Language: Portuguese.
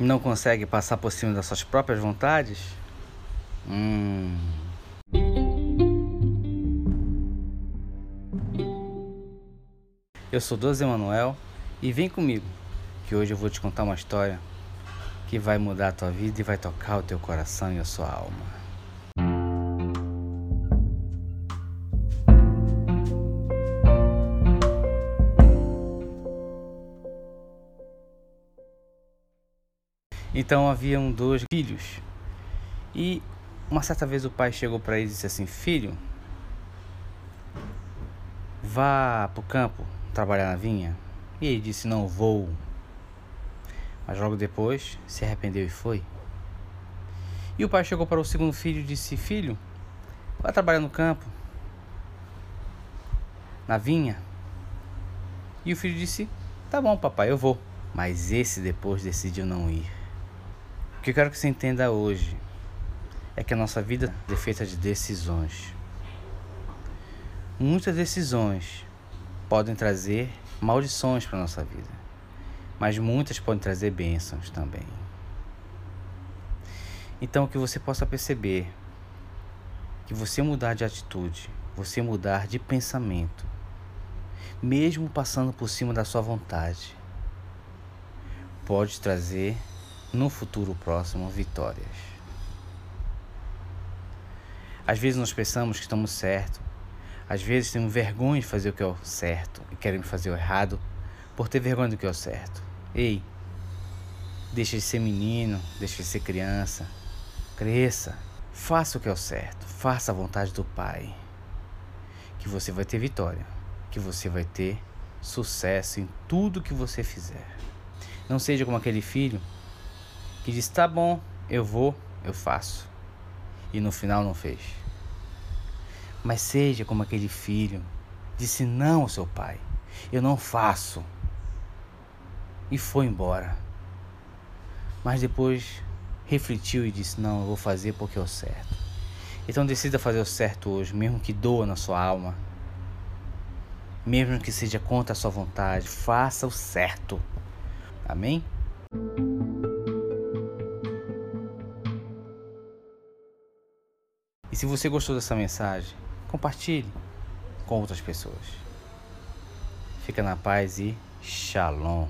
Não consegue passar por cima das suas próprias vontades? Hum. Eu sou Doze Emanuel e vem comigo, que hoje eu vou te contar uma história que vai mudar a tua vida e vai tocar o teu coração e a sua alma. Então haviam dois filhos. E uma certa vez o pai chegou para ele e disse assim: Filho, vá para o campo trabalhar na vinha. E ele disse: Não vou. Mas logo depois se arrependeu e foi. E o pai chegou para o segundo filho e disse: Filho, vá trabalhar no campo, na vinha. E o filho disse: Tá bom, papai, eu vou. Mas esse depois decidiu não ir. O que eu quero que você entenda hoje é que a nossa vida é feita de decisões. Muitas decisões podem trazer maldições para a nossa vida, mas muitas podem trazer bênçãos também. Então, que você possa perceber que você mudar de atitude, você mudar de pensamento, mesmo passando por cima da sua vontade, pode trazer no futuro próximo vitórias. Às vezes nós pensamos que estamos certos, às vezes temos vergonha de fazer o que é o certo e queremos fazer o errado por ter vergonha do que é o certo. Ei, deixa de ser menino, deixa de ser criança, cresça, faça o que é o certo, faça a vontade do Pai, que você vai ter vitória, que você vai ter sucesso em tudo que você fizer. Não seja como aquele filho que disse: tá bom, eu vou, eu faço. E no final não fez. Mas seja como aquele filho, disse não ao seu pai: eu não faço. E foi embora. Mas depois refletiu e disse: não, eu vou fazer porque é o certo. Então decida fazer o certo hoje, mesmo que doa na sua alma. Mesmo que seja contra a sua vontade, faça o certo. Amém? Se você gostou dessa mensagem, compartilhe com outras pessoas. Fica na paz e shalom.